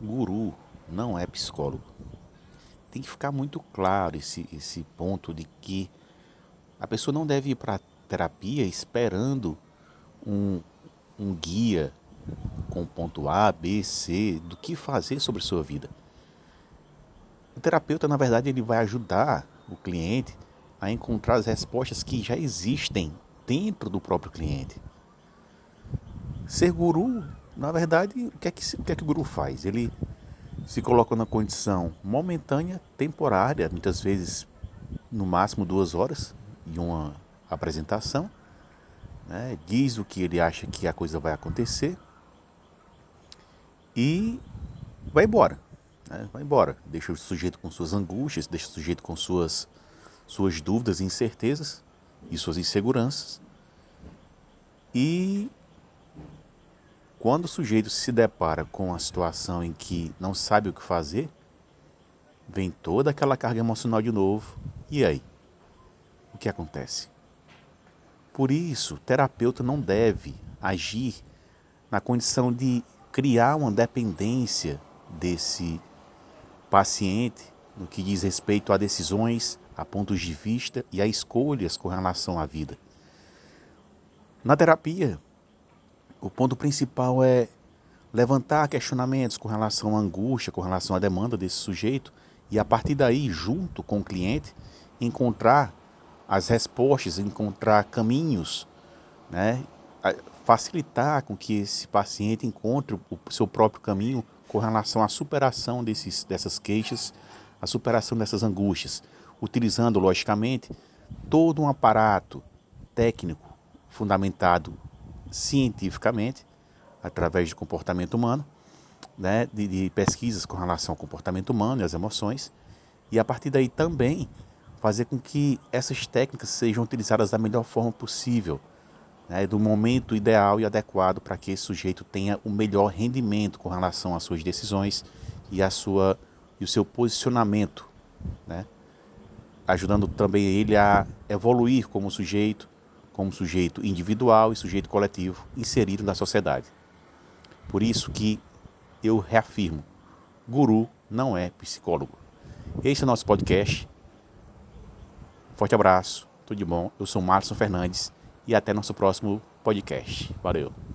Guru não é psicólogo. Tem que ficar muito claro esse, esse ponto de que a pessoa não deve ir para terapia esperando um, um guia com ponto A, B, C, do que fazer sobre sua vida. O terapeuta, na verdade, ele vai ajudar o cliente a encontrar as respostas que já existem dentro do próprio cliente. Ser guru, na verdade, o que é que, o, que, é que o guru faz? Ele se coloca na condição momentânea, temporária, muitas vezes no máximo duas horas de uma apresentação, né? diz o que ele acha que a coisa vai acontecer e vai embora. Né? Vai embora. Deixa o sujeito com suas angústias, deixa o sujeito com suas, suas dúvidas incertezas e suas inseguranças. E quando o sujeito se depara com a situação em que não sabe o que fazer, vem toda aquela carga emocional de novo. E aí? O que acontece? Por isso, o terapeuta não deve agir na condição de criar uma dependência desse paciente no que diz respeito a decisões, a pontos de vista e a escolhas com relação à vida. Na terapia, o ponto principal é levantar questionamentos com relação à angústia, com relação à demanda desse sujeito e a partir daí, junto com o cliente, encontrar as respostas, encontrar caminhos, né? facilitar com que esse paciente encontre o seu próprio caminho com relação à superação desses, dessas queixas, a superação dessas angústias, utilizando, logicamente, todo um aparato técnico fundamentado cientificamente, através de comportamento humano, né, de, de pesquisas com relação ao comportamento humano e às emoções, e a partir daí também fazer com que essas técnicas sejam utilizadas da melhor forma possível, né, do momento ideal e adequado para que esse sujeito tenha o melhor rendimento com relação às suas decisões e, a sua, e o seu posicionamento, né, ajudando também ele a evoluir como sujeito, como sujeito individual e sujeito coletivo inserido na sociedade. Por isso que eu reafirmo, guru não é psicólogo. Este é o nosso podcast. Forte abraço, tudo de bom. Eu sou Márcio Fernandes e até nosso próximo podcast. Valeu!